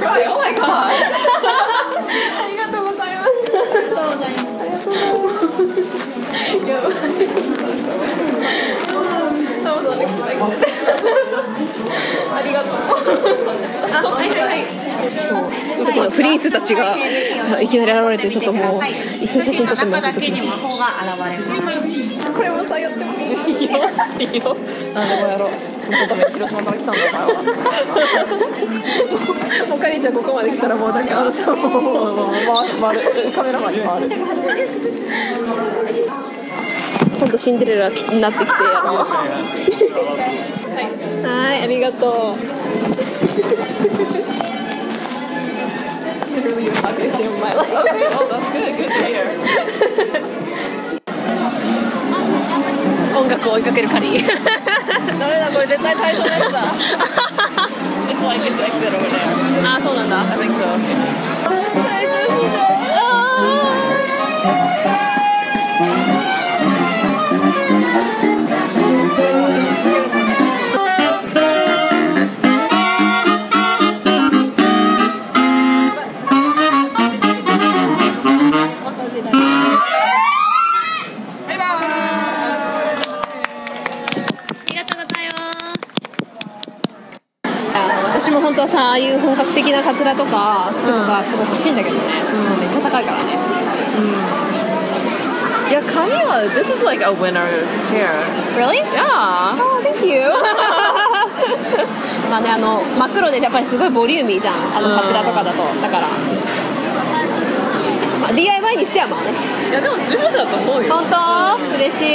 Right, oh my god. ありがとうございます。ありがとうございます。ありがとうございます。やばい。ありがとう。あ、はいはいはい。このフリーズたちがいきなり現れてちょっともう一緒に写真撮ってもらってだけに魔法が現れますこれもさやってもいい。なんでもやろう。このために広島から来たんだお前 は。もうかりんちゃんここまで来たらもうだけ私はもうも回るカメラマンに回る。今度シンデレラになってきてやろうはいありがとう Literally, you're not gonna save my life. Okay, oh, that's good. Good to hear. 楽を追いかけるカリーダメだ、これ絶対最初のやつだ。It's like it's exit over there. あそうなんだ I think so. なカツラとか服とかすごい欲しいんだけどね、めっちゃ高いからね。Yeah, Kamiwa, this is like a winner here. Really? Yeah. Oh, thank you. まあねあの真っ黒でやっぱりすごいボリューミーじゃん。あのカツラとかだと。だから。まあ DIY にしてはまあね。いやでも十分だと思うよ。本当？嬉しい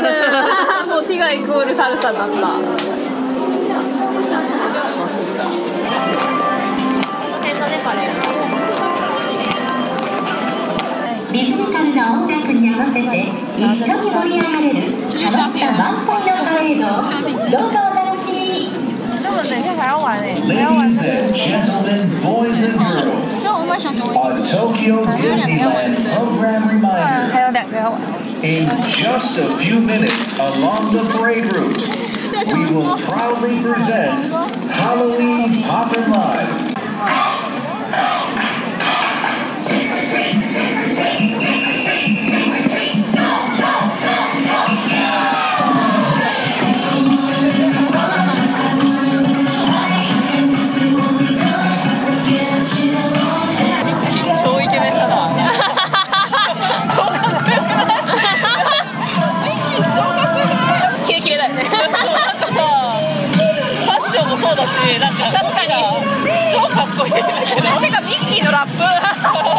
かるもうティガイコールタルさんだったリズミカルな音楽に合わせて一緒に盛り上がれる楽しさ満載のパレードをどうぞお楽しみに Ladies and gentlemen, boys and girls, a Tokyo Disneyland program reminder. In just a few minutes along the parade route, we will proudly present Halloween Poppin' Live. てかミッキーのラップ。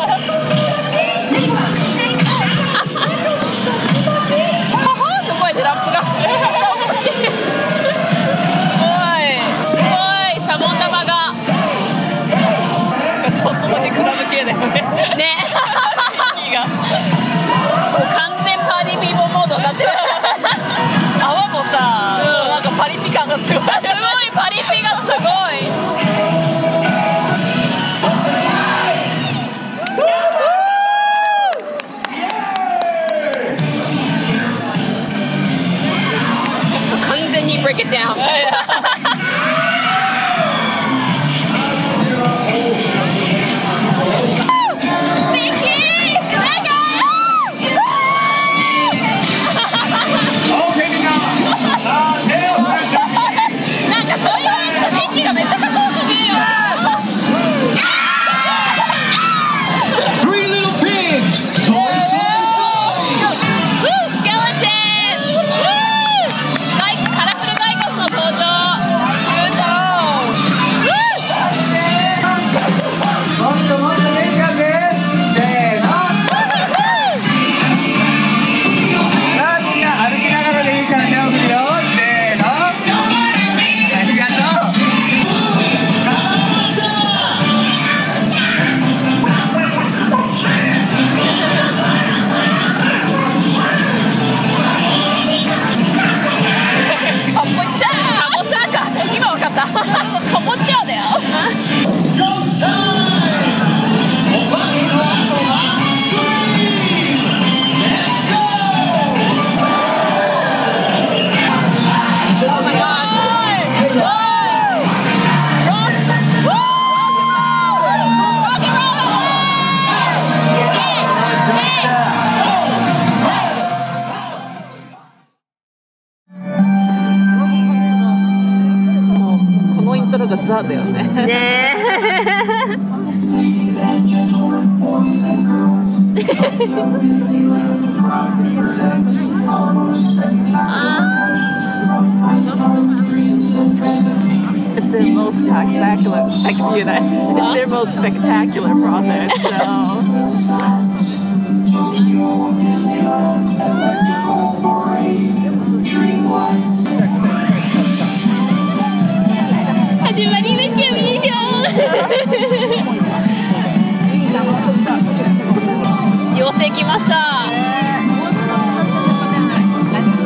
It's their most spectacular know, it's their most spectacular project so. 始まりましたよいしょ妖精来ました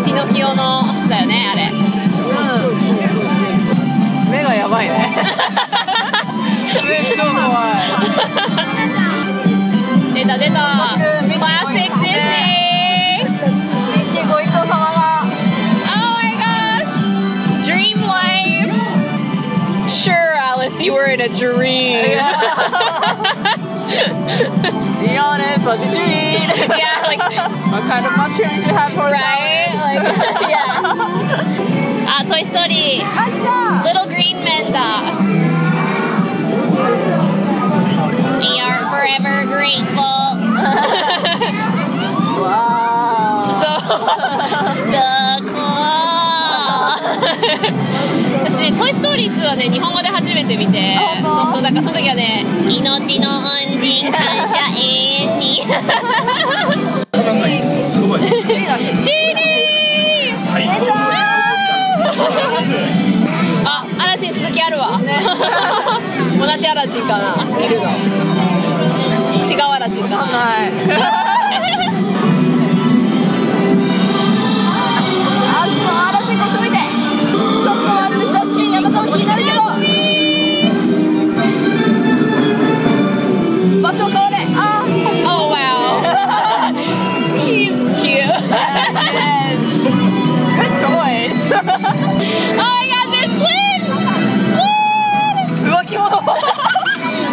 ピノキオのだよねあれ目がやばいね目超怖い出た出たクラシックディズニーミッキーご一行様が Oh my gosh! Dream life! Sure, Alice, you were in a dream. Be honest, what did you eat? yeah, like, What kind of mushrooms you have for right? Like, yeah. Ah, Toy Story. Little Green Men だ。We are forever grateful. そう。どこ私、トイ・ストーリー2はね、日本語で初めて見て、そうそう、だからその時はね、命の恩人感謝永遠に。じアラジンかな、いるの。違うアラジンかな。あ、ちょっと嵐こっち向い Hi!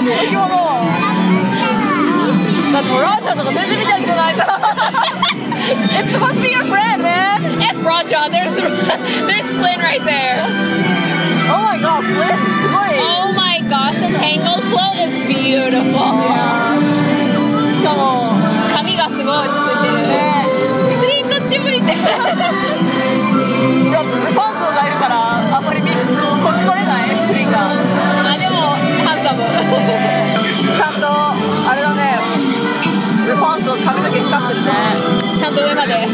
浮気者だってもうラーシャとか全然見たことないじゃん It's supposed to be your friend, man F. Raja, there's there's Flynn right there. Oh my god, フレンすごい Oh my gosh, the Tangled float is beautiful. しかも髪がすごいついてる。フリンこっち向いて。いやパンツがいるからちゃんとあれだね。ちゃんと上まで。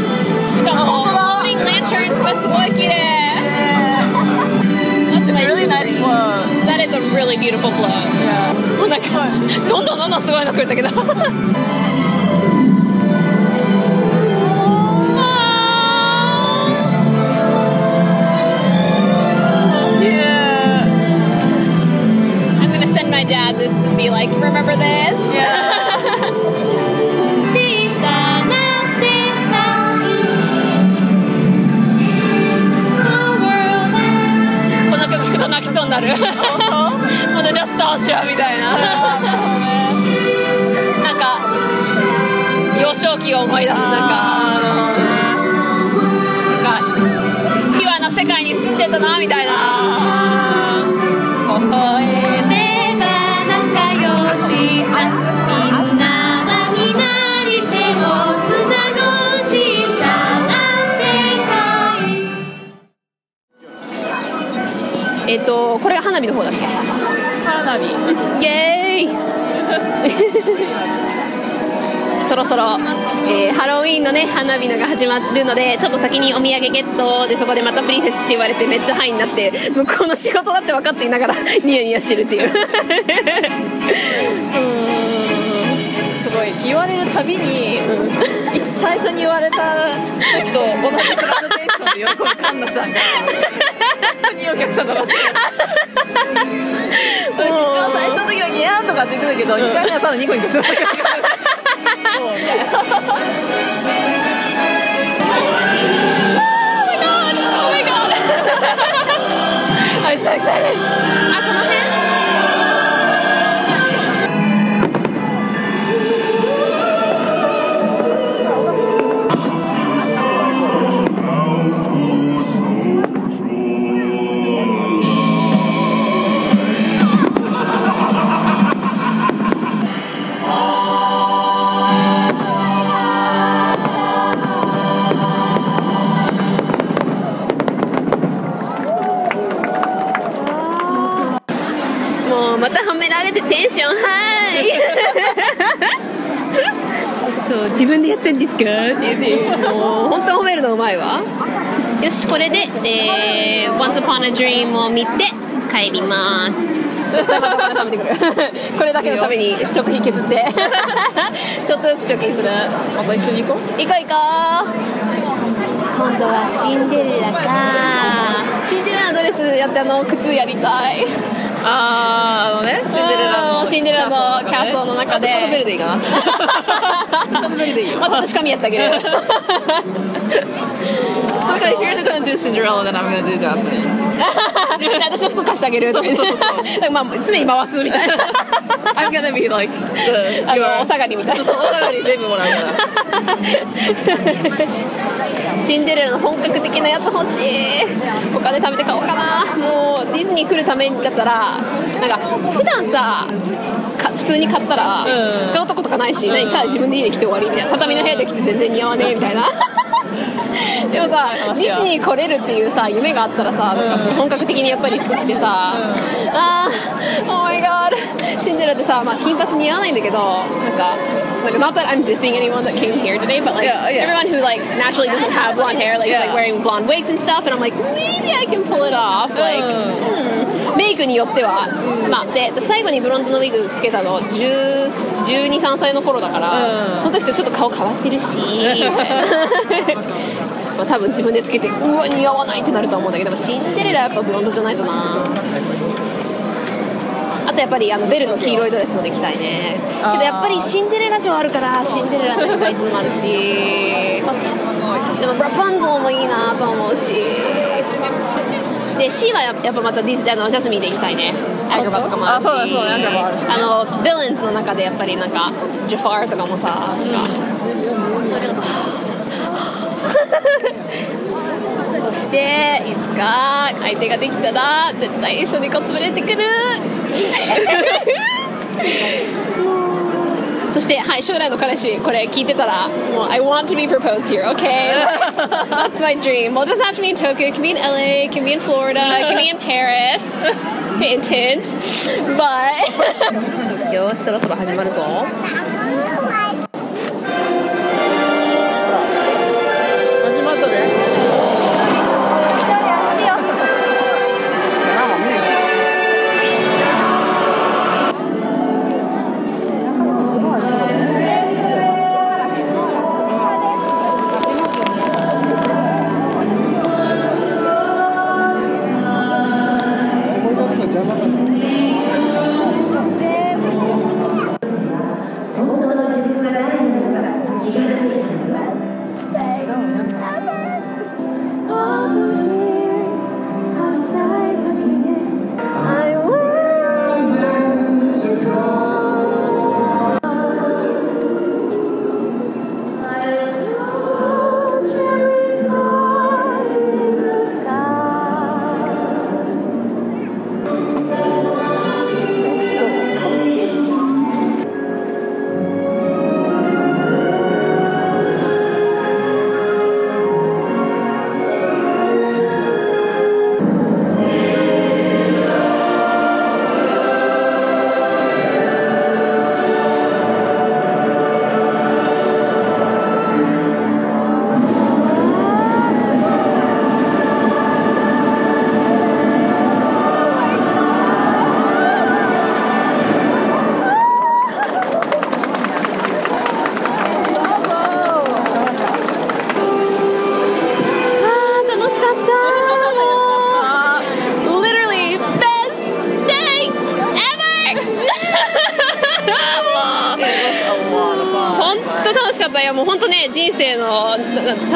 しかもモーニングランチャンがすごいきれ It's a どんどんどんどんすごいの来るんだけど。This and be like, remember this? 小さ な世界この曲聴くと泣きそうになる。まだラストアシュアみたいな。なんか幼少期を思い出すなんかそろえーハロウィーンのね花火のが始まるのでちょっと先にお土産ゲットでそこでまたプリンセスって言われてめっちゃハイになって向こうの仕事だって分かっていながらニヤニヤしてるっていう。すごい。言われるたびに、最初に言われた時と同じプラゼンテーションで喜ぶカンナちゃんが本当にお客さんだなって。一番最初の時はギャーンとかって言ってたけど、2回目はただニコニコするだけだからそうみたいな Oh my god! I'm so excited! A Dream」を見て帰ります食べてくるこれだけのために食費削ってちょっとずつ貯金するまた一緒に行こう行こう行こう今度はシンデレラかシンデレラのドレスやってあの靴やりたいあーあのねシンデレラのシンデレラのキャストの中でスカートベルでいいかなスカートベルでいいよまた私髪やってあげる So like, if you're gonna do Cinderella, then I'm gonna do Jasmine. 私の服貸してあげるって。そうそうそうまあ常に回すみたいな。I'm gonna be like the あのお下がりみたいな。そうお下がり全部もらうから。シンデレラの本格的なやつ欲しい。お金貯めて買おうかな。もうディズニー来るためだったらなんか普段さか普通に買ったらうん。使うとことかないし、何ただ自分で家で着て終わりみたいな。畳の部屋で着て全然似合わねえみたいなでもさディズニー来れるっていうさ夢があったらさなんか本格的にやっぱり服着てさ、あー Oh my god シンデレラってさ、まあ、金髪似合わないんだけどなんか like not that I'm dissing anyone that came here today but like Yeah, yeah. everyone who like naturally doesn't have blonde hair like, Yeah. like wearing blonde wigs and stuff and I'm like maybe I can pull it off like、うんメイクによっては、まあで最後にブロンドのウィグつけたの1 2 3歳の頃だから、うん。その時とちょっと顔変わってるしみたいなまあ多分自分でつけてうわ似合わないってなると思うんだけどシンデレラはやっぱブロンドじゃないとな。あとやっぱりあのベルの黄色いドレスので着たいね。けどやっぱりシンデレラ城あるからシンデレラの着たいってのもあるし でもラパンゾーもいいなと思うしで C はややっぱまたディズあのジャスミンで行きたいね。アグバとかもあるし。あそうだそうだアグバあるし。ねあのヴィレンズの中でやっぱりなんかジャファーとかもさなんか、そしていつか相手ができたら絶対一緒にコスプレてくるそして、はい、将来の彼氏、これ聞いてたら、もう、I want to be proposed here, okay? That's my dream. Well, it doesn't have to be in Tokyo, it can be in LA, it can be in Florida, it can be in Paris. Hint, hint. But. よし、そろそろ始まるぞ。始まったで。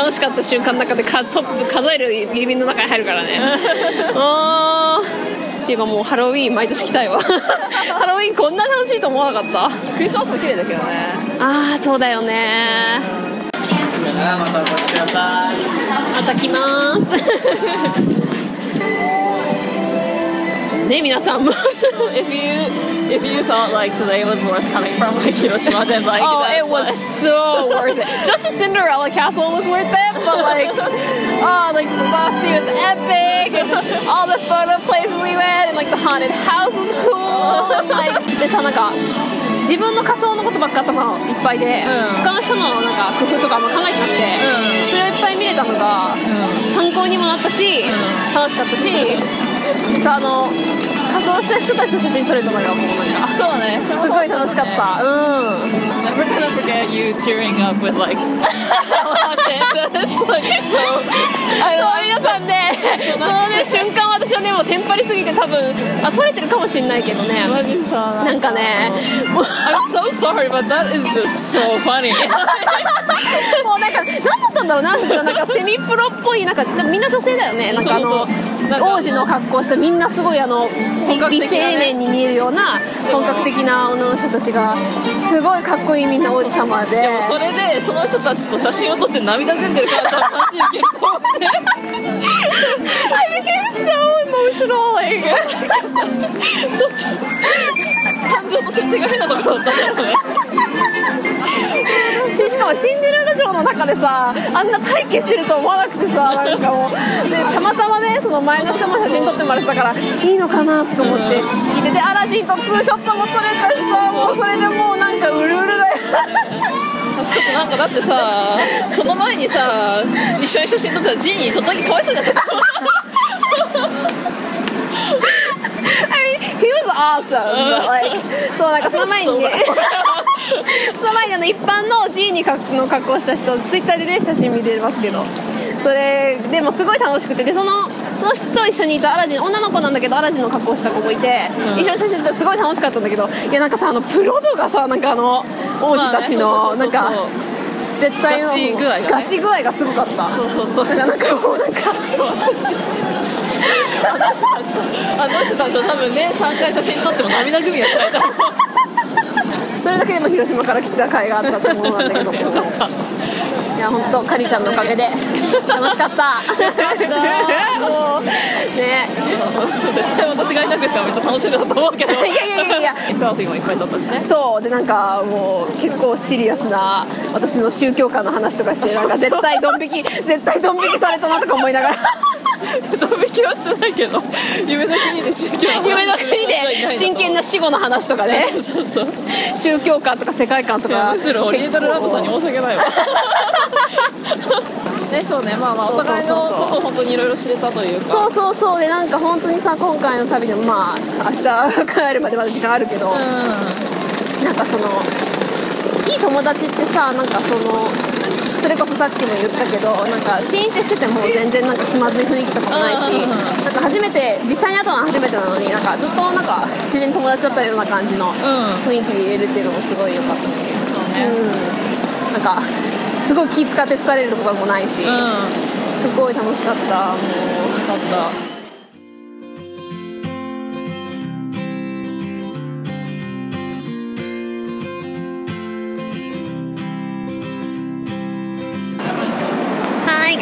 楽しかった瞬間の中でかトップ数える指の中に入るからね。あー。っていうかもうハロウィーン毎年来たいわ。ハロウィーンこんな楽しいと思わなかった。クリスマスも綺麗だけどね。ああそうだよね。またお越しください。また来ます。ね皆さんも。If you if you thought like today was worth coming from like Hiroshima, then like Oh, it was like- so worth it. Just the Cinderella castle was worth it, but like, oh, like Velocity was epic, and all the photo places we went, and like the haunted house was cool, and like でさなんか自分の仮想のことばっか頭いっぱいで、うん他の人のなんか工夫とかあんま考えてなくて、うんそれをいっぱい見れたのが、参考にもなったし、楽しかったし、さあの仮装した人たちと写真撮れたのがもうなんか。そうね。すごい楽しかった。うん。Never gonna forget you tearing up with like It's like so あの皆さんね、そのね瞬間私はねもうテンパりすぎて多分あ撮れてるかもしれないけどね。マジさなんかね、もう I'm so sorry but that is just so funny もうなんか何だったんだろうななんかセミプロっぽいなんかみんな女性だよね。なんかあのそうそう王子の格好してみんなすごいあの美青年に見えるような本格的な女の人たちがすごいかっこいいみんな王子様で。でもそれでその人たちと写真を撮って涙ぐんでるからマジウケると思って I became so emotional ちょっと感情の設定が変なところだったんだろうねししかもシンデレラ城の中でさあんな待機してると思わなくてさなんかもう。でたまたまねその前の人も写真撮ってもらってたからいいのかなと思って。聞いてでアラジンとツーショットも撮れたしさもうそれでもうなんかうるうるだよ。ちょっとなんかだってさその前にさ一緒に写真撮ったらジーニーちょっとだけかわいそうになっちゃった I mean, he was awesome, but like そうなんかその前にね その前にあの一般の G にの格好した人ツイッターでね写真見れますけど。それでもすごい楽しくて。でそのその人と一緒にいたアラジン女の子なんだけどアラジンの格好した子もいて、一緒に写真撮ってすごい楽しかったんだけど。いやなんかさあのプロ度がさなんかあの王子たちのなんか絶対のガチ具合がね。ガチ具合がすごかった。そうそうそう。だからなんかもうなんかあの人たちは多分ね3回写真撮っても涙ぐみはしないと思うそれだけでも広島から来た甲斐があったと思うんだけど。いや本当かりちゃんのおかげで。楽しかった。もうね。絶対 私がいなくてはめっちゃ楽しんでたと思うけど。いやいやいやいや。もいっぱい撮ったしねそう。でなんかもう結構シリアスな私の宗教観の話とかしてなんか絶対ドン引き絶対ドン引きされたなとか思いながらドン引きはしてないけど。夢の国で宗教夢の国で真剣な死後の話とかね。そうそう宗教観とか世界観とか。むしろオリエンタルランドさんに申し訳ないわ。ねそうね。まあまあお互いのことを本当にいろいろ知れたというか。そうそうそう。でなんか本当にさ今回の旅でもまあ明日帰るまでまだ時間あるけど、なんかそのいい友達ってさなんかそのそれこそさっきも言ったけどなんかシーンってしてても全然なんか気まずい雰囲気とかもないしうんうんうん。なんか初めて実際に会ったのは初めてなのになんかずっとなんか自然に友達だったような感じのうん。雰囲気で入れるっていうのもすごい良かったし、そうね。うん、なんかすごい気使って疲れるとかもないし、うん。よすごい楽しかった。もう。かった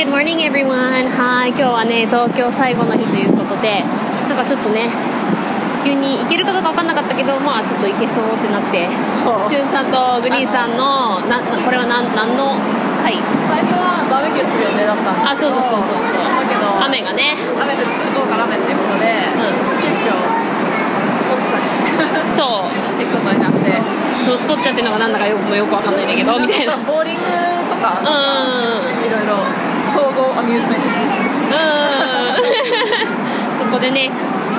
Good morning everyone. はい、今日はね、東京最後の日ということで、なんかちょっとね、急に行けるかどうか分かんなかったけど、まあちょっと行けそうってなって、しゅんさんとグリーンさんの、なこれは何何の会最初はバーベキューする予定だったんあ、そうそうそうそうそう。だけど雨がね、雨で午後から雨っていうことで、急遽スポッチャにそう、行くことになってそうスポッチャっていうのがなんだかよくもよく分かんないんだけど、みたいな。うん。ボーリングとかうん。いろいろ総合アミューズメント施設です そこでね、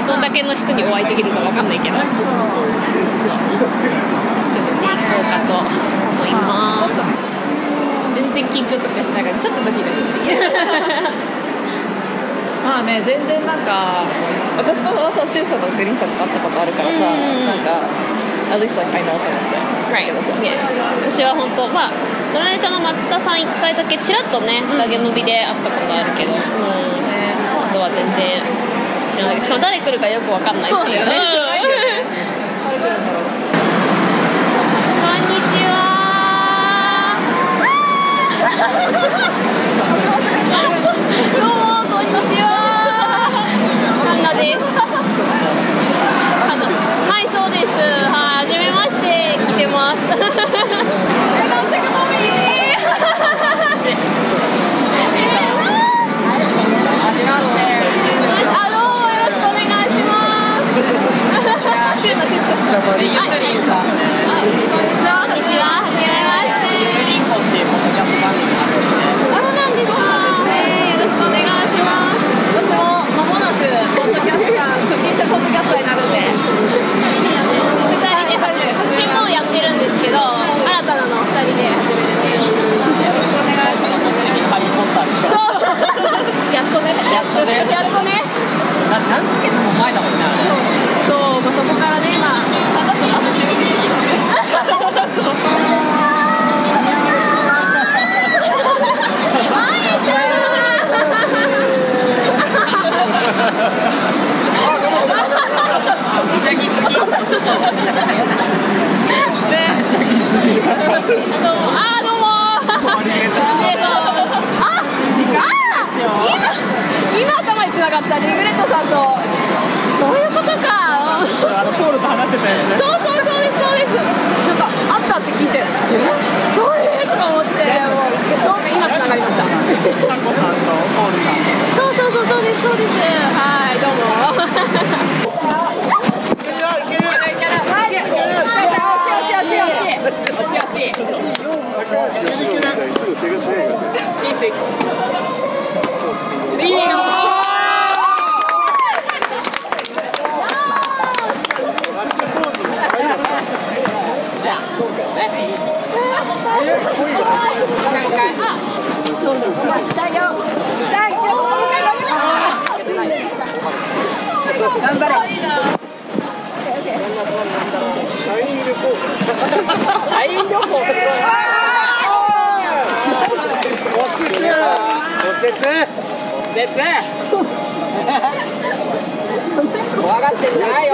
どんだけの人にお会いできるか分かんないけど、ちょっと、行こうかと思います。全然緊張とかしながら、ちょっとドキドキしてる。まあね全然なんか私とはさシュンさんとグリーンさんと会ったことあるからさ、うん。なんか at least like I know someone Right. ね私は本当、まあ、ドラネタの松田さん1回だけちらっとね、ダゲムビで会ったことあるけど、うん、ねあとは全然知らないしかも誰来るかよく分かんないし。そうね こんにちは。どうもこんにちは。ハンナです。なかったリグレットさんとそういうことかあのポールと話してたやつねそうそうそうですそうです。なんかあったって聞いてえ誰とか思ってもうそうか今つながりました。タコさんとポールさんそうそう。そうそうですそうですはいどうも 頑張れ。社員旅行。怖がってんじゃないよ。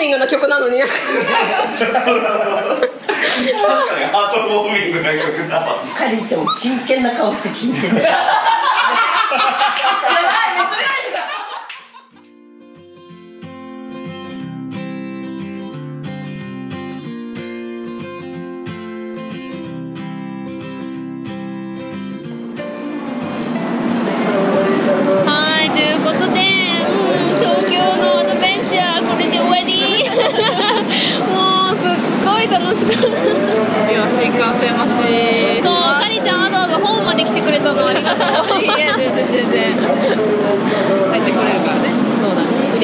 ートウォーミングな曲なのに。確かに。ハートウォーミングな曲だ。わカリちゃんも真剣な顔して聞いてた。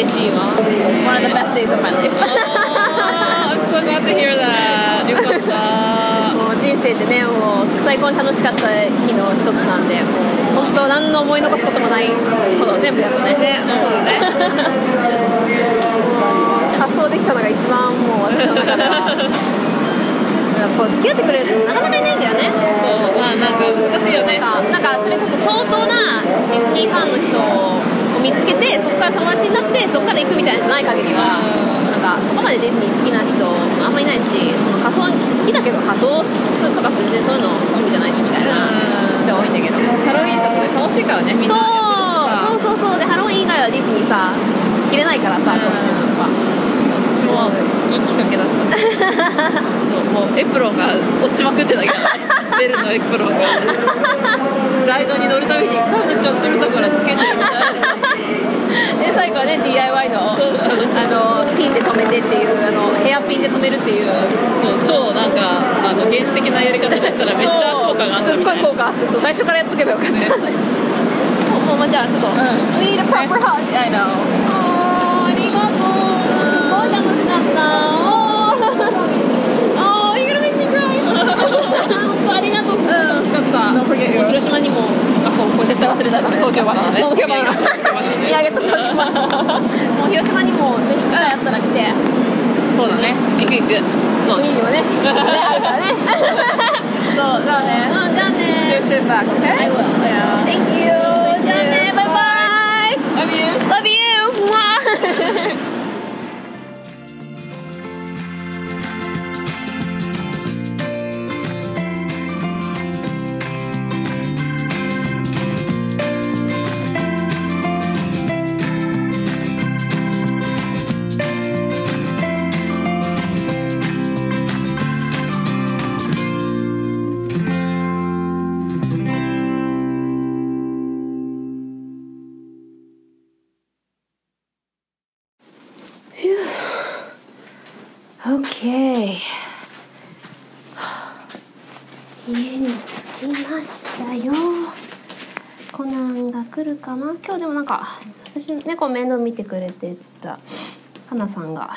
だね、嬉しいわ。One of the best days of my life. I'm so glad to hear that. よかったもう人生でねもう最高に楽しかった日の一つなんでもう本当何の思い残すこともないほど全部やったね。ねそうだね。発想できたのが一番もう私の中では。こう付き合ってくれる人なかなかいないんだよね。そうまあなんか難しいよね。なんか。なんかそれこそ相当なディズニーファンの人を見つけてそこから友達になってそこから行くみたいなんじゃない限りはなんかそこまでディズニー好きな人あんまいないしその仮装好きだけど仮装とか全然そういうの趣味じゃないしみたいな人が多いんだけど。ハロウィーンとかで楽しいからねみんなそうそうそうそうでハロウィン以外はディズニーさ着れないからさコスチュームとか私もいいきっかけだった。そうもうエプロンが落ちまくってたけどベルのエプロンが。ライドに乗るたびにカムちゃんとるところつけてるみたいな。で最後はね DIY のあのピンで留めてっていうあのヘアピンで留めるっていう。そう超なんかあの原始的なやり方だったらめっちゃ効果があったそうすっごい効果あって最初からやっとけばよかった、もうもうじゃあちょっと、We need a proper hug. I know ありがとう。すごい楽しかったあーあー You're gonna make me cry 本当ありがとうすごい楽しかった、もう広島にもあこう絶対忘れたら東京バナナね東京バナナ宮城と東京バナナもう広島にもぜひ機会あったら来て。そうだね。行く行く。そう。いいよね。ねあるからね。そうじゃあね。うんじゃあね。See you soon back, okay? I will Yeah. Thank you じゃあねバイバイ。Love you. Love you OK 家に着きましたよコナンが来るかな？今日でもなんか私猫面倒見てくれてた花さんが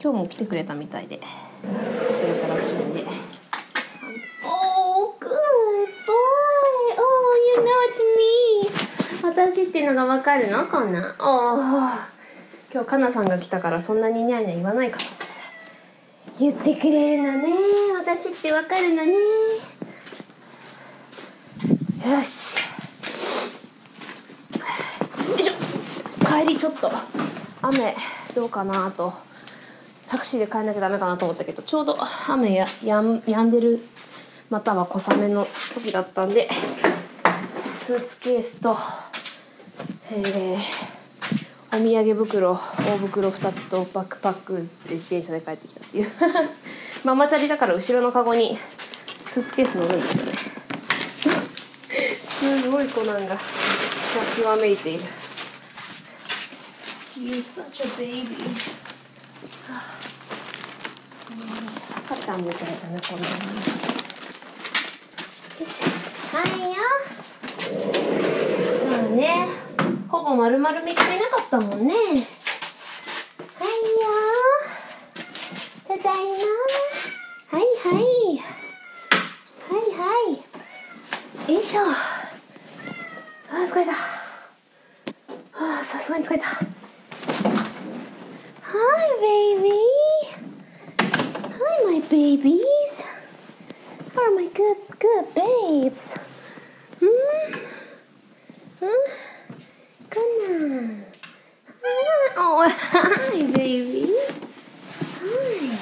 今日も来てくれたみたいで来てくれたらしいんで Oh, good boy. Oh, you know it's me. 私っていうのがわかるの？こんなん。Oh. 今日かなさんが来たからそんなにニャーニャー言わないかと思った言ってくれるのね私ってわかるのね。よしよいしょ。帰りちょっと雨どうかなとタクシーで帰んなきゃダメかなと思ったけどちょうど雨ややんやんでるまたは小雨の時だったんでスーツケースとえーお土産袋大袋2つとバックパックで自転車で帰ってきたっていう。ママチャリだから後ろのカゴにスーツケース乗るんですよね。すごい子なんが極めいている。You such a baby. 赤ちゃんみたいだねこんなのよいしょはいよ。まあねほぼ丸々3日いなかったもんねはいよただいまはいはいはいはいよいしょあー疲れたあーさすがに疲れた Hi baby Hi my babies How are my good good babes うんうん Good Oh, hi, baby. Hi.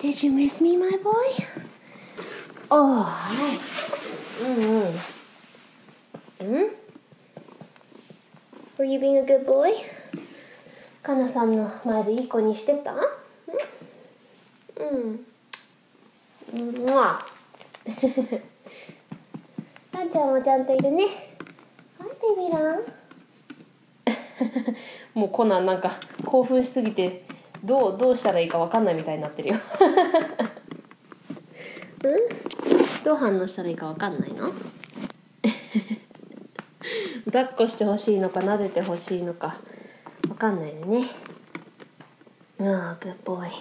Did you miss me, my boy? Oh, hi. Mm. Hmm? Were you being a good boy? かなさんの前でいい子にしてた？うん。うん。うわ。あん。ちゃん。もちゃん。といるね。はい、ベビーラン。もうコナンなん。か興奮しすぎてどうどうしたらいいかわかん。ないみたいになってるよ。うん？どう反応したらいいかわかん。ないの？抱っこしてほしいのか撫でてほしいのかわかんないよね。ああ、グッボーイ。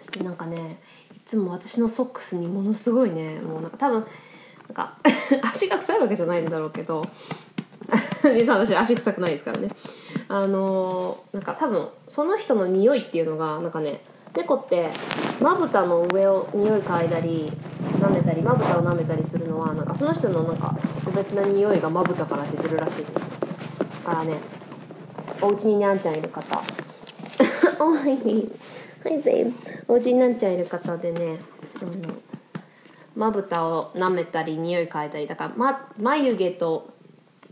そしてなんかね、いつも私のソックスにものすごいね、もうなんか多分なんか 足が臭いわけじゃないんだろうけど。実は私足臭くないですからねあのーなんか多分その人の匂いっていうのがなんかね猫ってまぶたの上を匂い嗅いだり舐めたりまぶたを舐めたりするのはなんかその人のなんか特別な匂いがまぶたから出てるらしいです。だからねお家ににゃんちゃんいる方。おはいはいベイお家ににゃんちゃんいる方でねあのまぶたを舐めたり匂い嗅いだりだから、ま、眉毛と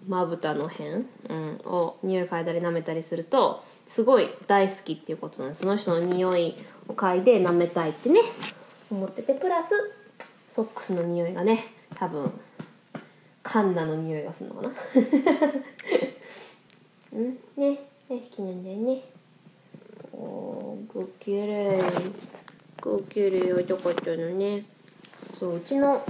まぶたの辺、うん、を匂い嗅いだり舐めたりするとすごい大好きっていうことなんです。その人の匂いを嗅いで舐めたいってね思っててプラスソックスの匂いがね多分カンナの匂いがするのかな。うんね大好きなんだよね。おーごきれいごきれいよかったのね。そううちの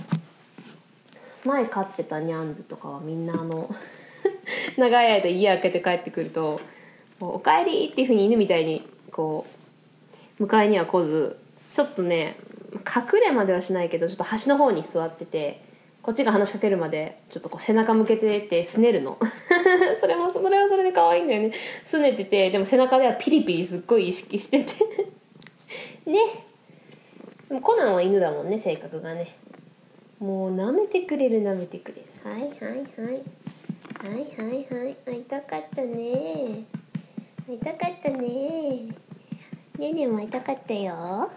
前飼ってたニャンズとかはみんなあの 長い間家開けて帰ってくると「おかえり!」っていうふうに犬みたいにこう迎えには来ずちょっとね隠れまではしないけどちょっと端の方に座っててこっちが話しかけるまでちょっとこう背中向けててすねるの。それもそれはそれで可愛いんだよね。すねててでも背中ではピリピリすっごい意識してて。ね。でもコナンは犬だもんね性格がね。もう舐めてくれる舐めてくれる。はいはいはい。はいはいはい。会いたかったね。会いたかったね。ねねも会いたかったよ。